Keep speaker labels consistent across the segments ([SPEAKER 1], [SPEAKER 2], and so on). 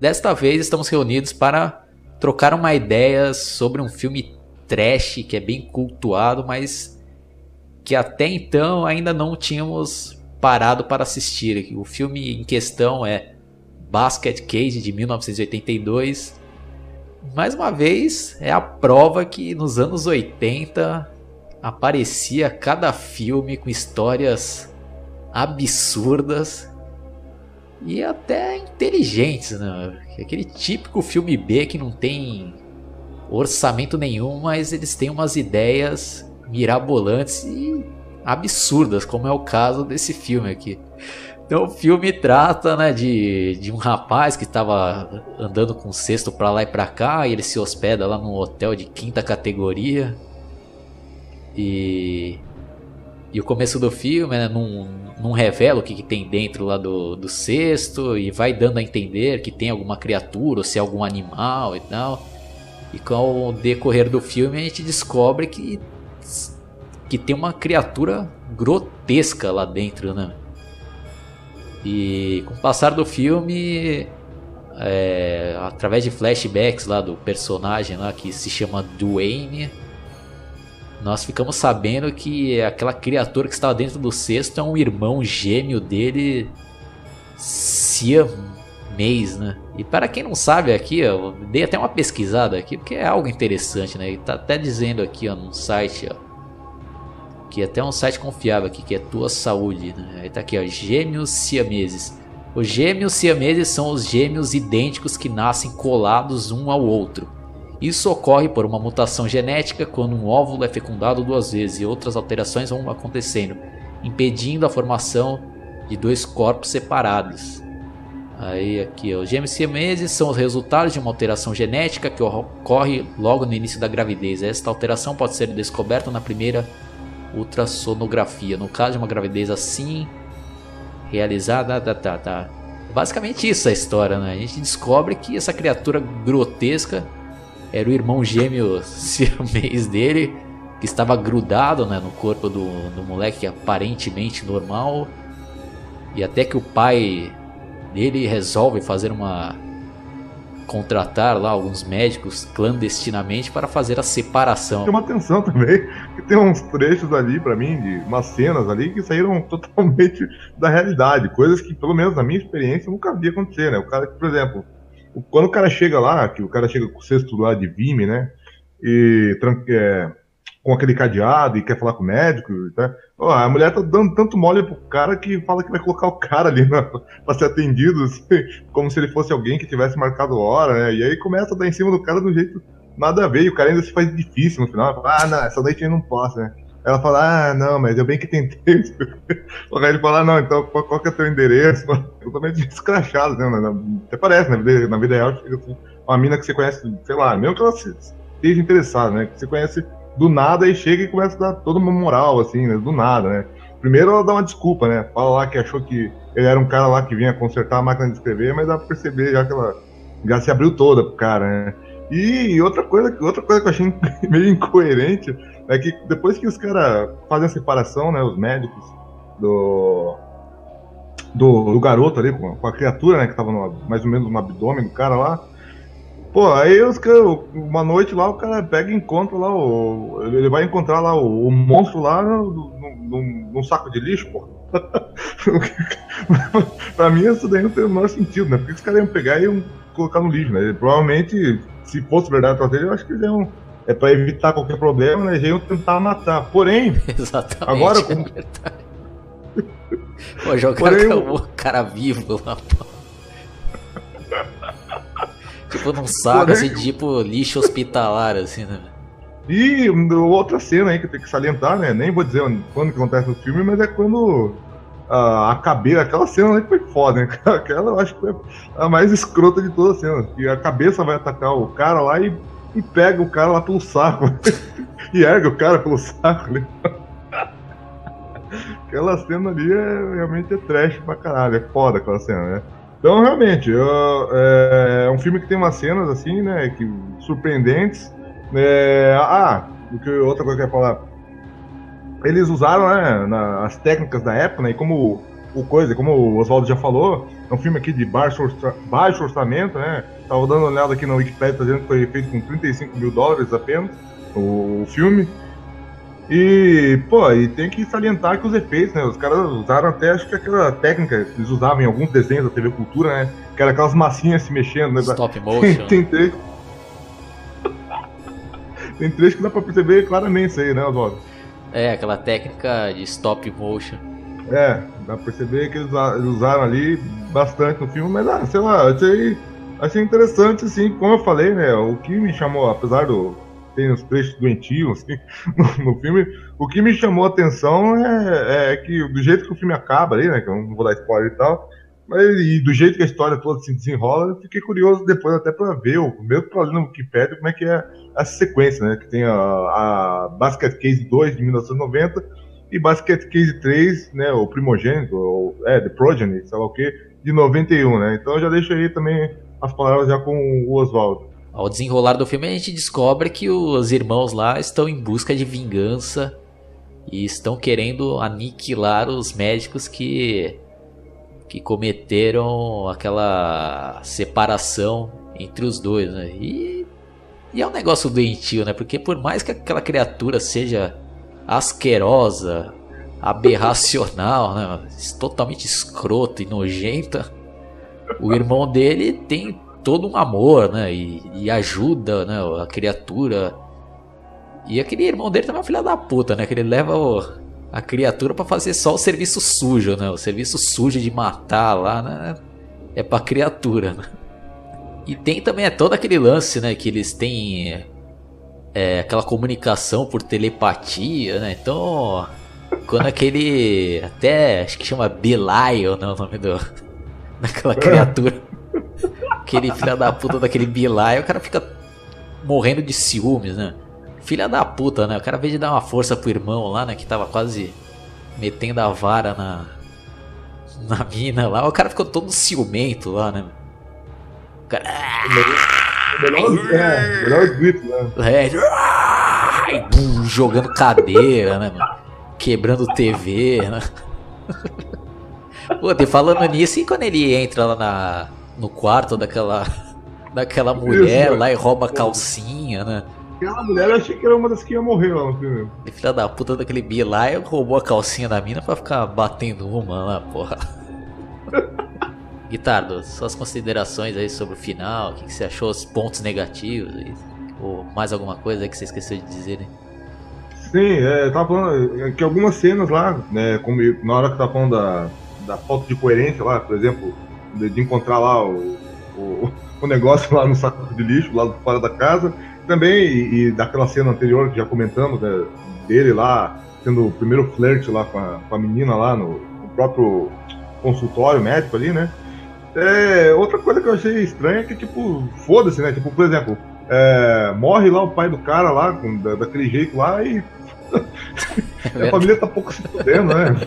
[SPEAKER 1] desta vez estamos reunidos para trocar uma ideia sobre um filme trash que é bem cultuado, mas que até então ainda não tínhamos parado para assistir. O filme em questão é Basket Case de 1982. Mais uma vez, é a prova que nos anos 80 aparecia cada filme com histórias absurdas e até inteligentes, né? Aquele típico filme B que não tem orçamento nenhum, mas eles têm umas ideias mirabolantes e absurdas, como é o caso desse filme aqui. Então o filme trata né, de, de um rapaz que estava andando com um cesto para lá e para cá, e ele se hospeda lá num hotel de quinta categoria. E, e o começo do filme né, não, não revela o que, que tem dentro lá do, do cesto e vai dando a entender que tem alguma criatura ou se é algum animal e tal. E com o decorrer do filme a gente descobre que que tem uma criatura grotesca lá dentro, né? E com o passar do filme, é, através de flashbacks lá do personagem lá que se chama Duane, nós ficamos sabendo que aquela criatura que estava dentro do cesto é um irmão gêmeo dele, Siamês, né? E para quem não sabe aqui, eu dei até uma pesquisada aqui, porque é algo interessante, né? Ele tá até dizendo aqui ó, no site, ó, que é até um site confiável aqui, que é Tua Saúde. Né? Aí tá aqui, ó, gêmeos siameses. Os gêmeos siameses são os gêmeos idênticos que nascem colados um ao outro. Isso ocorre por uma mutação genética quando um óvulo é fecundado duas vezes e outras alterações vão acontecendo, impedindo a formação de dois corpos separados. Aí aqui, ó, os gêmeos siameses são os resultados de uma alteração genética que ocorre logo no início da gravidez. Esta alteração pode ser descoberta na primeira ultrassonografia. No caso de uma gravidez assim realizada, tá, tá, tá. Basicamente isso é a história, né? A gente descobre que essa criatura grotesca era o irmão gêmeo siamês dele, que estava grudado né, no corpo do, do moleque aparentemente normal. E até que o pai dele resolve fazer uma contratar lá alguns médicos clandestinamente para fazer a separação.
[SPEAKER 2] Uma atenção também, que tem uns trechos ali para mim, de umas cenas ali que saíram totalmente da realidade, coisas que pelo menos na minha experiência nunca vi acontecer, né? O cara, por exemplo, quando o cara chega lá, que o cara chega com o cesto lá de Vime, né? E é, com aquele cadeado e quer falar com o médico, tá? Oh, a mulher tá dando tanto mole pro cara que fala que vai colocar o cara ali na, pra ser atendido, assim, como se ele fosse alguém que tivesse marcado hora, né? E aí começa a dar em cima do cara um jeito nada a ver, e o cara ainda se faz difícil no final. Fala, ah, não, essa noite eu não posso, né? Ela fala, ah, não, mas eu bem que tentei. o cara fala, ah, não, então qual, que é o teu endereço? Totalmente escrachado, né? Até parece? Na vida, na vida real, assim, uma mina que você conhece, sei lá, mesmo que ela esteja interessada, né? Que você conhece do nada e chega e começa a dar toda uma moral, assim, né? Do nada, né? Primeiro ela dá uma desculpa, né? Fala lá que achou que ele era um cara lá que vinha consertar a máquina de escrever, mas dá pra perceber já que ela já se abriu toda pro cara, né? E outra coisa, outra coisa que eu achei meio incoerente é que depois que os caras fazem a separação, né, os médicos do, do, do garoto ali, com, a criatura, né, que tava no, mais ou menos no abdômen do cara lá, Pô, aí os uma noite lá o cara pega e encontra lá o. Ele vai encontrar lá o, o monstro lá num saco de lixo, pô. pra mim isso daí não tem o menor sentido, né? Porque os caras iam pegar e iam colocar no lixo, né? Provavelmente, se fosse verdade pra ele, eu acho que eles iam. É pra evitar qualquer problema, né? Eles iam tentar matar. Porém,
[SPEAKER 1] Exatamente,
[SPEAKER 2] agora como.
[SPEAKER 1] É Pô, jogar Porém, o cara vivo lá, pô. Tipo num saco, assim, tipo lixo hospitalar, assim, né?
[SPEAKER 2] E outra cena aí que eu tenho que salientar, né? Nem vou dizer quando que acontece no filme, mas é quando a, a cabeça, aquela cena aí foi foda, né? Aquela eu acho que foi a mais escrota de todas as cenas. Que a cabeça vai atacar o cara lá e, e pega o cara lá pelo saco. e erga o cara pelo saco. Né? Aquela cena ali é, realmente é trash pra caralho, é foda aquela cena, né? Então, realmente, eu, é, é, um filme que tem umas cenas, assim, né, que, surpreendentes. É, ah, o que outra coisa que eu ia falar. Eles usaram, né, na, as técnicas da época, né, e como o coisa, como o Oswaldo já falou, é um filme aqui de baixo, orça, baixo orçamento, né? Tava dando uma olhada aqui na Wikipedia, tá dizendo que foi feito com 35 mil dólares apenas, o, o filme. E, pô, e tem que salientar que os efeitos, né? Os caras usaram até, acho que aquela técnica que eles usavam em alguns desenhos da TV Cultura, né? Que era aquelas massinhas se mexendo, né?
[SPEAKER 1] Stop motion.
[SPEAKER 2] tem, tem, tem trechos que dá pra perceber claramente isso aí, né, Oswaldo?
[SPEAKER 1] É, aquela técnica de stop motion.
[SPEAKER 2] É, dá pra perceber que eles usaram ali bastante no filme, mas ah, sei lá, achei, achei interessante, assim, como eu falei, né? O que me chamou, apesar do. Tem uns trechos doentios assim, no, no, filme, o que me chamou a atenção é, é, que do jeito que o filme acaba ali, né? Que eu não vou dar spoiler e tal, mas e do jeito que a história toda se desenrola, eu fiquei curioso depois até para ver, o mesmo pra ler no Wikipedia, como é que é essa sequência, né? Que tem a, a Basket Case 2 de 1990 e Basket Case 3, né? O primogênito, ou, é, The Progeny, sei lá o que, de 91, né? Então eu já deixo aí também as palavras já com o Oswaldo.
[SPEAKER 1] Ao desenrolar do filme a gente descobre que os irmãos lá estão em busca de vingança e estão querendo aniquilar os médicos que que cometeram aquela separação entre os dois, né? E e é um negócio doentio, né? Porque por mais que aquela criatura seja asquerosa, aberracional, né? totalmente escrota e nojenta, o irmão dele tem todo um amor, né? E, e ajuda né? a criatura. E aquele irmão dele também é um filho da puta, né? Que ele leva o, a criatura para fazer só o serviço sujo, né? O serviço sujo de matar lá, né? É pra criatura, né? E tem também é todo aquele lance, né? Que eles têm é, aquela comunicação por telepatia, né? Então, quando aquele. Até acho que chama Belial, né? O nome do, daquela criatura. aquele filho da puta daquele Belial, o cara fica morrendo de ciúmes, né? Filha da puta, né? O cara veio de dar uma força pro irmão lá, né? Que tava quase metendo a vara na, na mina lá. O cara ficou todo ciumento lá, né? cara.
[SPEAKER 2] Melhor, é, melhor grito, né?
[SPEAKER 1] É, jogando cadeira, né, mano? Quebrando TV, né? Pô, falando nisso, e quando ele entra lá na, no quarto daquela, daquela mulher Isso, lá e rouba a calcinha, né?
[SPEAKER 2] Aquela mulher eu achei que era uma das que ia morrer lá no filme.
[SPEAKER 1] E filha da puta daquele Bi lá roubou a calcinha da mina pra ficar batendo uma lá, porra. Guitardo, suas considerações aí sobre o final, o que, que você achou, os pontos negativos, ou mais alguma coisa que você esqueceu de dizer, né?
[SPEAKER 2] Sim, é, tava falando é, que algumas cenas lá, né, como na hora que tava falando da, da falta de coerência lá, por exemplo, de, de encontrar lá o, o, o, negócio lá no saco de lixo, lá fora da casa, também, e, e daquela cena anterior que já comentamos, né, dele lá, tendo o primeiro flirt lá com a, com a menina lá no, no próprio consultório médico ali, né? É, outra coisa que eu achei estranha é que, tipo, foda-se, né? Tipo, por exemplo, é, morre lá o pai do cara lá, com, da, daquele jeito lá, e é a família tá pouco se fudendo, né?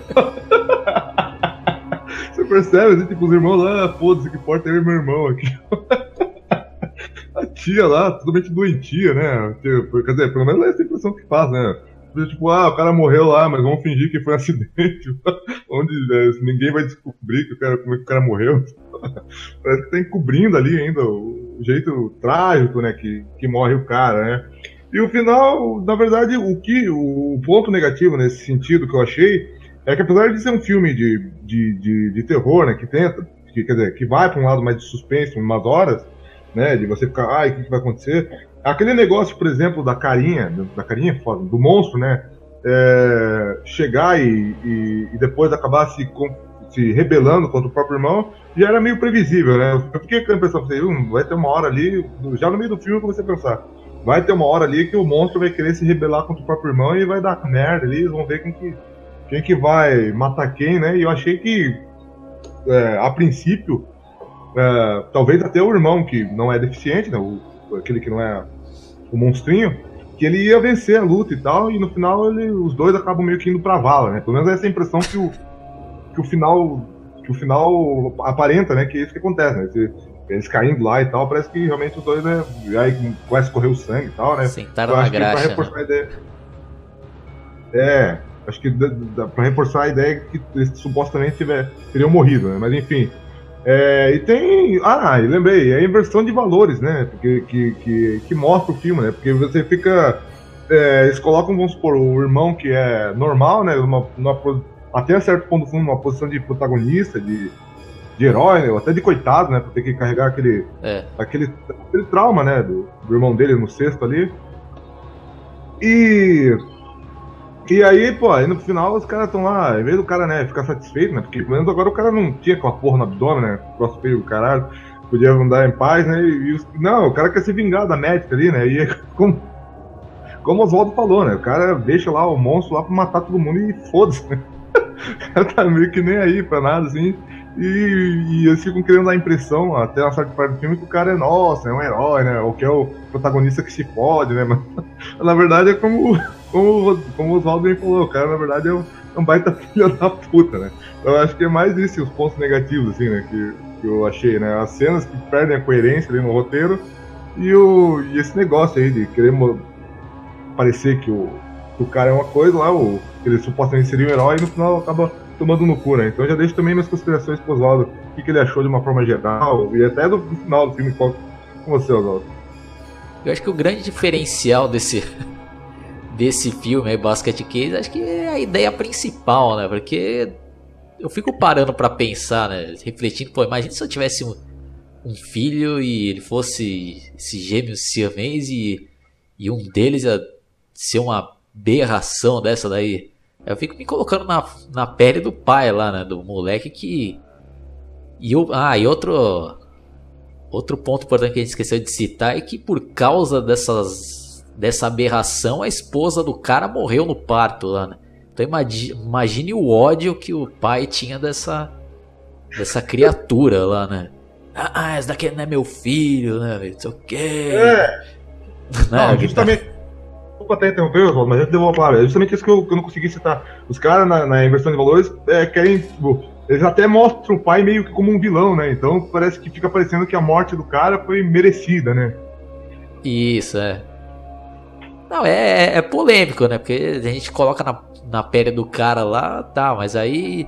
[SPEAKER 2] Você percebe, assim, tipo, os irmãos lá, foda-se, que importa é meu irmão aqui. a tia lá, totalmente doentia, né? Quer dizer, pelo menos é essa impressão que faz, né? Tipo, ah, o cara morreu lá, mas vamos fingir que foi um acidente, onde é, ninguém vai descobrir que o cara, como é que o cara morreu. Parece que encobrindo ali ainda o jeito trágico, né, que, que morre o cara, né. E o final, na verdade, o que o ponto negativo nesse sentido que eu achei é que apesar de ser um filme de, de, de, de terror, né, que tenta, que, quer dizer, que vai para um lado mais de suspense, umas horas, né, de você ficar, ai, o que, que vai acontecer? Aquele negócio, por exemplo, da carinha, da carinha foda, do monstro, né, é, chegar e, e, e, depois acabar se, se rebelando contra o próprio irmão, já era meio previsível, né? Eu fiquei com a impressão, pensei, hum, vai ter uma hora ali, já no meio do filme eu comecei a pensar, vai ter uma hora ali que o monstro vai querer se rebelar contra o próprio irmão e vai dar merda ali, eles vão ver quem que, quem que vai matar quem, né? E eu achei que, é, a princípio, é, talvez até o irmão, que não é deficiente, né? O, aquele que não é o monstrinho, que ele ia vencer a luta e tal, e no final ele, os dois acabam meio que indo pra vala, né? Pelo menos essa é a impressão que o, que o final que o final aparenta, né? Que é isso que acontece, né? Esse, eles caindo lá e tal, parece que realmente os dois, né? Aí a correr o sangue e tal, né?
[SPEAKER 1] Sentaram na graxa.
[SPEAKER 2] Pra reforçar né? a ideia. É, Acho que para reforçar a ideia que eles supostamente tiver, teriam morrido, né? Mas enfim. É, e tem. Ah, lembrei, é a inversão de valores, né? Porque, que, que, que mostra o filme, né? Porque você fica. É, eles colocam, vamos supor, o irmão que é normal, né? Uma, uma, até certo ponto do filme, uma posição de protagonista, de, de herói, né? até de coitado, né? Por ter que carregar aquele, é. aquele, aquele trauma, né? Do, do irmão dele no sexto ali. E e aí, pô, aí no final os caras estão lá, em vez do cara, né, ficar satisfeito, né? Porque pelo menos agora o cara não tinha aquela porra no abdômen, né? Crossfit do caralho, podia andar em paz, né? E, e, não, o cara quer se vingar da médica ali, né? E é como, como o Oswaldo falou, né? O cara deixa lá o monstro lá pra matar todo mundo e foda-se, né? Cara tá meio que nem aí pra nada, assim. E, e eles ficam querendo dar a impressão, até uma certa parte do filme, que o cara é nossa, é um herói, né? Ou que é o protagonista que se fode, né? Mas na verdade é como, como, como o Oswaldo falou, o cara na verdade é um, é um baita filho da puta, né? Então eu acho que é mais isso, os pontos negativos, assim, né? Que, que eu achei, né? As cenas que perdem a coerência ali no roteiro e, o, e esse negócio aí de querer parecer que o, que o cara é uma coisa lá, o, ele supostamente seria um herói e no final acaba tomando no cu, né? Então já deixo também minhas considerações pro Oswaldo, o que, que ele achou de uma forma geral, e até do final do filme com você, Oswaldo.
[SPEAKER 1] Eu acho que o grande diferencial desse, desse filme aí, Basket Case, acho que é a ideia principal, né? Porque eu fico parando para pensar, né? Refletindo, pô, imagina se eu tivesse um, um filho e ele fosse esse gêmeo siamês e, e um deles ia ser uma berração dessa daí. Eu fico me colocando na, na pele do pai lá, né? Do moleque que. E eu, ah, e outro. Outro ponto importante que a gente esqueceu de citar é que por causa dessas, dessa aberração, a esposa do cara morreu no parto lá, né? Então imagine, imagine o ódio que o pai tinha dessa, dessa criatura lá, né? Ah, esse daqui não é meu filho, né? Isso o É.
[SPEAKER 2] Não, justamente, Desculpa até interromper, Oswaldo, mas antes de eu falar, é justamente isso que eu, que eu não consegui citar. Os caras na, na, inversão de valores é, querem. Tipo, eles até mostram o pai meio que como um vilão, né? Então parece que fica parecendo que a morte do cara foi merecida, né?
[SPEAKER 1] Isso, é. Não, é, é, é polêmico, né? Porque a gente coloca na, na pele do cara lá, tá, mas aí.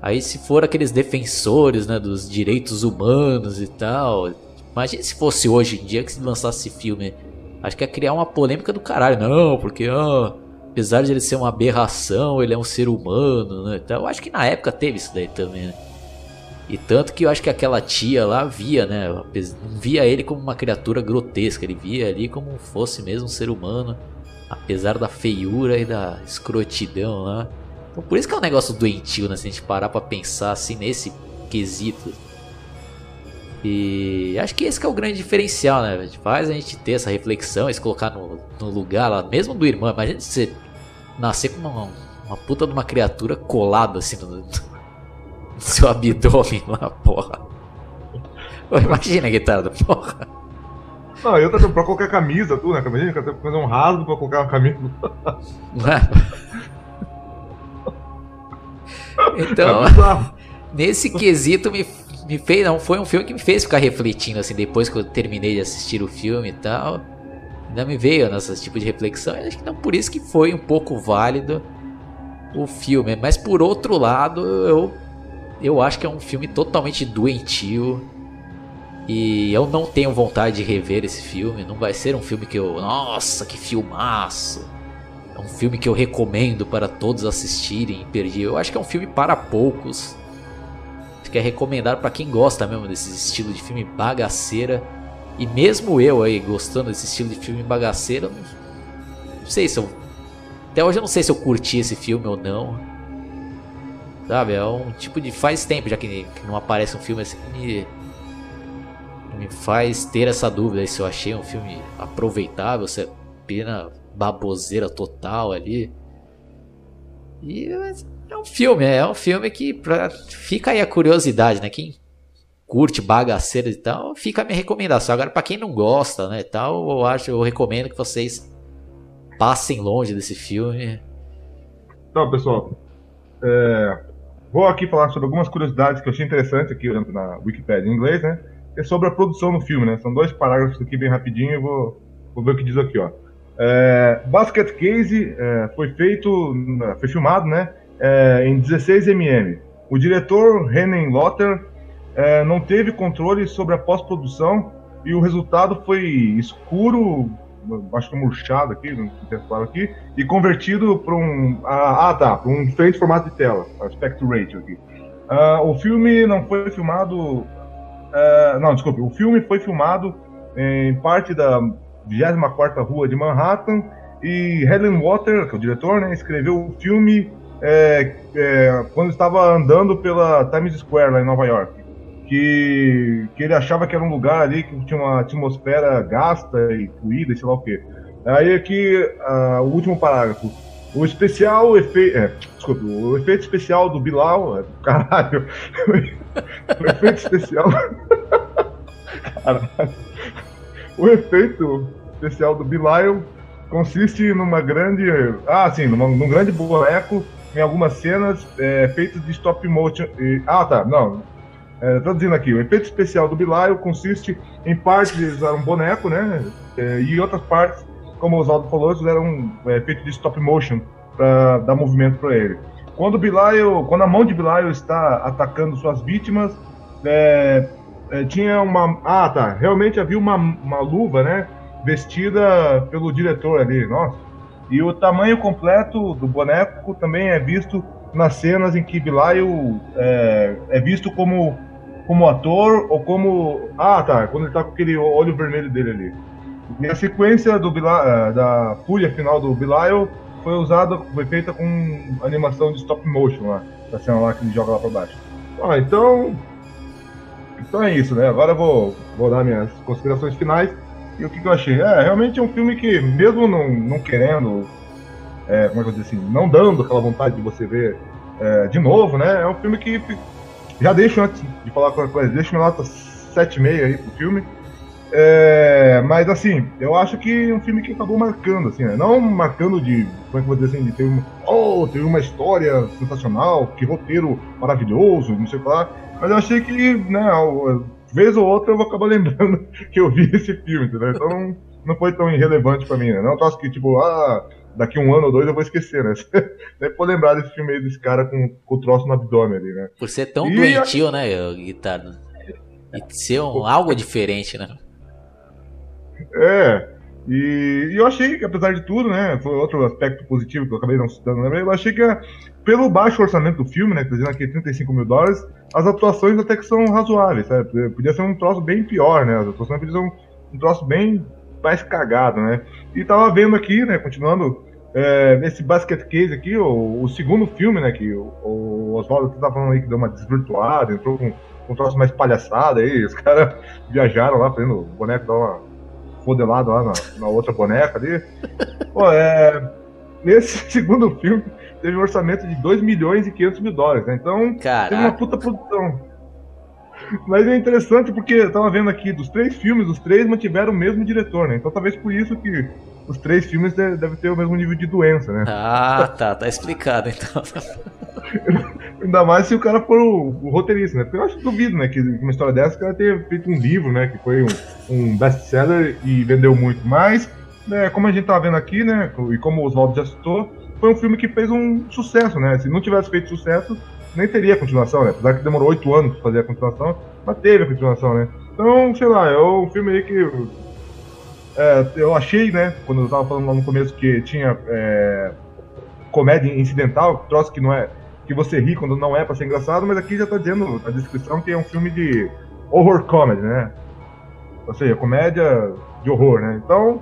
[SPEAKER 1] Aí se for aqueles defensores, né, dos direitos humanos e tal. Imagina se fosse hoje em dia que se lançasse filme Acho que é criar uma polêmica do caralho. Não, porque ah, apesar de ele ser uma aberração, ele é um ser humano, né? Então, eu acho que na época teve isso daí também, né? E tanto que eu acho que aquela tia lá via, né? Via ele como uma criatura grotesca, ele via ali como fosse mesmo um ser humano, apesar da feiura e da escrotidão lá. Então por isso que é um negócio doentio, né? Se a gente parar pra pensar assim nesse quesito. E acho que esse que é o grande diferencial, né? Faz a gente ter essa reflexão, se colocar no, no lugar lá, mesmo do irmão. Imagina você nascer com uma, uma puta de uma criatura colada assim no, no seu abdômen lá, porra. imagina a guitarra, porra.
[SPEAKER 2] Não, eu tô pra colocar camisa, tu, né? Tenho que fazer um rasgo pra colocar uma camisa.
[SPEAKER 1] então, é nesse quesito me me fez, não, foi um filme que me fez ficar refletindo, assim, depois que eu terminei de assistir o filme e tal. Ainda me veio nesse tipo de reflexão. Acho que não por isso que foi um pouco válido o filme. Mas por outro lado, eu, eu acho que é um filme totalmente doentio. E eu não tenho vontade de rever esse filme. Não vai ser um filme que eu. Nossa, que filmaço! É um filme que eu recomendo para todos assistirem perder. Eu acho que é um filme para poucos que é recomendado para quem gosta mesmo desse estilo de filme bagaceira. E mesmo eu aí gostando desse estilo de filme bagaceira, não, sei se eu. Até hoje eu não sei se eu curti esse filme ou não. Sabe, é um tipo de. Faz tempo já que, que não aparece um filme assim que me, me faz ter essa dúvida se eu achei um filme aproveitável, se é pena baboseira total ali. E é um filme, é um filme que pra, fica aí a curiosidade, né? Quem curte bagaceira e tal, fica a minha recomendação. Agora, para quem não gosta, né, tal, eu acho, eu recomendo que vocês passem longe desse filme.
[SPEAKER 2] Então, pessoal, é, vou aqui falar sobre algumas curiosidades que eu achei interessante aqui na Wikipedia em inglês, né? É sobre a produção do filme, né? São dois parágrafos aqui bem rapidinho, eu vou, vou ver o que diz aqui, ó. É, Basket Case é, foi feito, foi filmado, né, é, em 16 mm. O diretor Renan Lotter é, não teve controle sobre a pós-produção e o resultado foi escuro, acho que murchado aqui, não tem claro aqui, e convertido para um, ah, ah tá, para um diferente formato de tela, aspect ratio aqui. Uh, o filme não foi filmado, uh, não, desculpe, o filme foi filmado em parte da 24ª Rua de Manhattan e Helen Water, que é o diretor, né, escreveu o filme é, é, quando estava andando pela Times Square lá em Nova York. Que, que ele achava que era um lugar ali que tinha uma atmosfera gasta e fluida, sei lá o quê. Aí aqui, uh, o último parágrafo. O especial efeito. É, desculpa, o efeito especial do Bilal. É, caralho. o efeito especial. caralho. O efeito especial do Bilal consiste numa grande. Ah, sim, numa, num grande boneco em algumas cenas é, feitas de stop motion. E, ah, tá, não. É, traduzindo aqui, o efeito especial do Bilal consiste em partes usar um boneco, né? É, e outras partes, como o Oswaldo falou, eram é, feitos de stop motion para dar movimento para ele. Quando o Bilal, quando a mão de Bilal está atacando suas vítimas, é, é, tinha uma. Ah, tá. Realmente havia uma, uma luva, né? Vestida pelo diretor ali. Nossa. E o tamanho completo do boneco também é visto nas cenas em que Bilal é, é visto como, como ator ou como. Ah, tá. Quando ele tá com aquele olho vermelho dele ali. E a sequência do é, da fúria final do Bilal foi usada, foi feita com animação de stop motion lá, da cena lá que ele joga lá pra baixo. Ah, então. Então é isso, né? Agora eu vou, vou dar minhas considerações finais. E o que, que eu achei? É, realmente é um filme que, mesmo não, não querendo, é, como é que eu dizer assim, não dando aquela vontade de você ver é, de novo, né? É um filme que já deixo antes de falar qualquer coisa, deixo minha nota 7,5 aí pro filme. É, mas assim, eu acho que é um filme que acabou marcando, assim, né? não marcando de, como é que eu vou dizer assim, de ter uma, oh, teve uma história sensacional, que roteiro maravilhoso, não sei o que lá, mas eu achei que, né, vez ou outra eu vou acabar lembrando que eu vi esse filme, entendeu? Então não, não foi tão irrelevante pra mim, né? Não é que, tipo, ah, daqui um ano ou dois eu vou esquecer, né? Deve pôr lembrar desse filme aí desse cara com, com o troço no abdômen ali, né?
[SPEAKER 1] Por ser tão e doentio, a... né, Guitarra? E ser um, algo diferente, né?
[SPEAKER 2] É. E, e, eu achei que, apesar de tudo, né, foi outro aspecto positivo que eu acabei não citando, né, eu achei que, pelo baixo orçamento do filme, né, que tá dizendo aqui 35 mil dólares, as atuações até que são razoáveis, sabe? Podia ser um troço bem pior, né, as atuações podiam ser um, um troço bem mais cagado, né. E tava vendo aqui, né, continuando, é, nesse basket case aqui, o, o, segundo filme, né, que o, o Oswaldo tava falando aí que deu uma desvirtuada, entrou com um troço mais palhaçada aí, os caras viajaram lá fazendo o boneco dar uma modelado lá na, na outra boneca ali. Pô, é, nesse segundo filme teve um orçamento de 2 milhões e 500 mil dólares, né? Então,
[SPEAKER 1] Caraca.
[SPEAKER 2] teve uma puta produção. Mas é interessante porque eu tava vendo aqui, dos três filmes, os três mantiveram o mesmo diretor, né? Então talvez por isso que os três filmes devem ter o mesmo nível de doença, né?
[SPEAKER 1] Ah, tá, tá explicado então.
[SPEAKER 2] Ainda mais se o cara for o, o, roteirista, né? Porque eu acho duvido, né? Que uma história dessa o cara tenha feito um livro, né? Que foi um, um best-seller e vendeu muito. Mas, né, como a gente tá vendo aqui, né? E como o Oswaldo já citou, foi um filme que fez um sucesso, né? Se não tivesse feito sucesso, nem teria continuação, né? Apesar que demorou oito anos pra fazer a continuação, mas teve a continuação, né? Então, sei lá, é um filme aí que. É, eu achei, né? Quando eu tava falando lá no começo que tinha é, comédia incidental, troço que não é que você ri quando não é pra ser engraçado, mas aqui já tá dizendo a descrição que é um filme de horror comedy, né? Ou seja, comédia de horror, né? Então,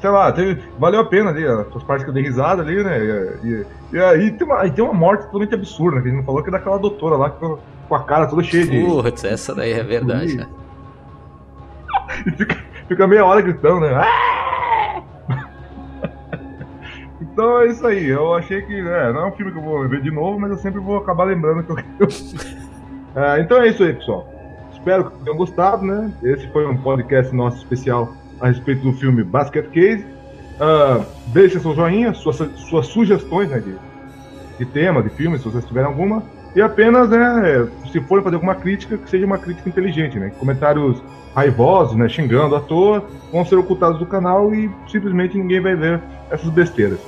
[SPEAKER 2] sei lá, teve, valeu a pena ali, as partes que eu dei risada ali, né? E, e, e aí tem uma, tem uma morte totalmente absurda, né? Que a gente não falou que é daquela doutora lá que com a cara toda cheia de.
[SPEAKER 1] Putz, essa daí é verdade, né?
[SPEAKER 2] e fica, fica meia hora gritando, né? Ah! Então é isso aí. Eu achei que é, não é um filme que eu vou ver de novo, mas eu sempre vou acabar lembrando que eu. é, então é isso aí, pessoal. Espero que tenham gostado, né? Esse foi um podcast nosso especial a respeito do filme Basket Case. Uh, deixe seu joinha, suas, suas sugestões né, de, de tema, de filme, se vocês tiverem alguma. E apenas, né, se for fazer alguma crítica, que seja uma crítica inteligente, né? Comentários raivosos, né, xingando à toa, vão ser ocultados do canal e simplesmente ninguém vai ver essas besteiras.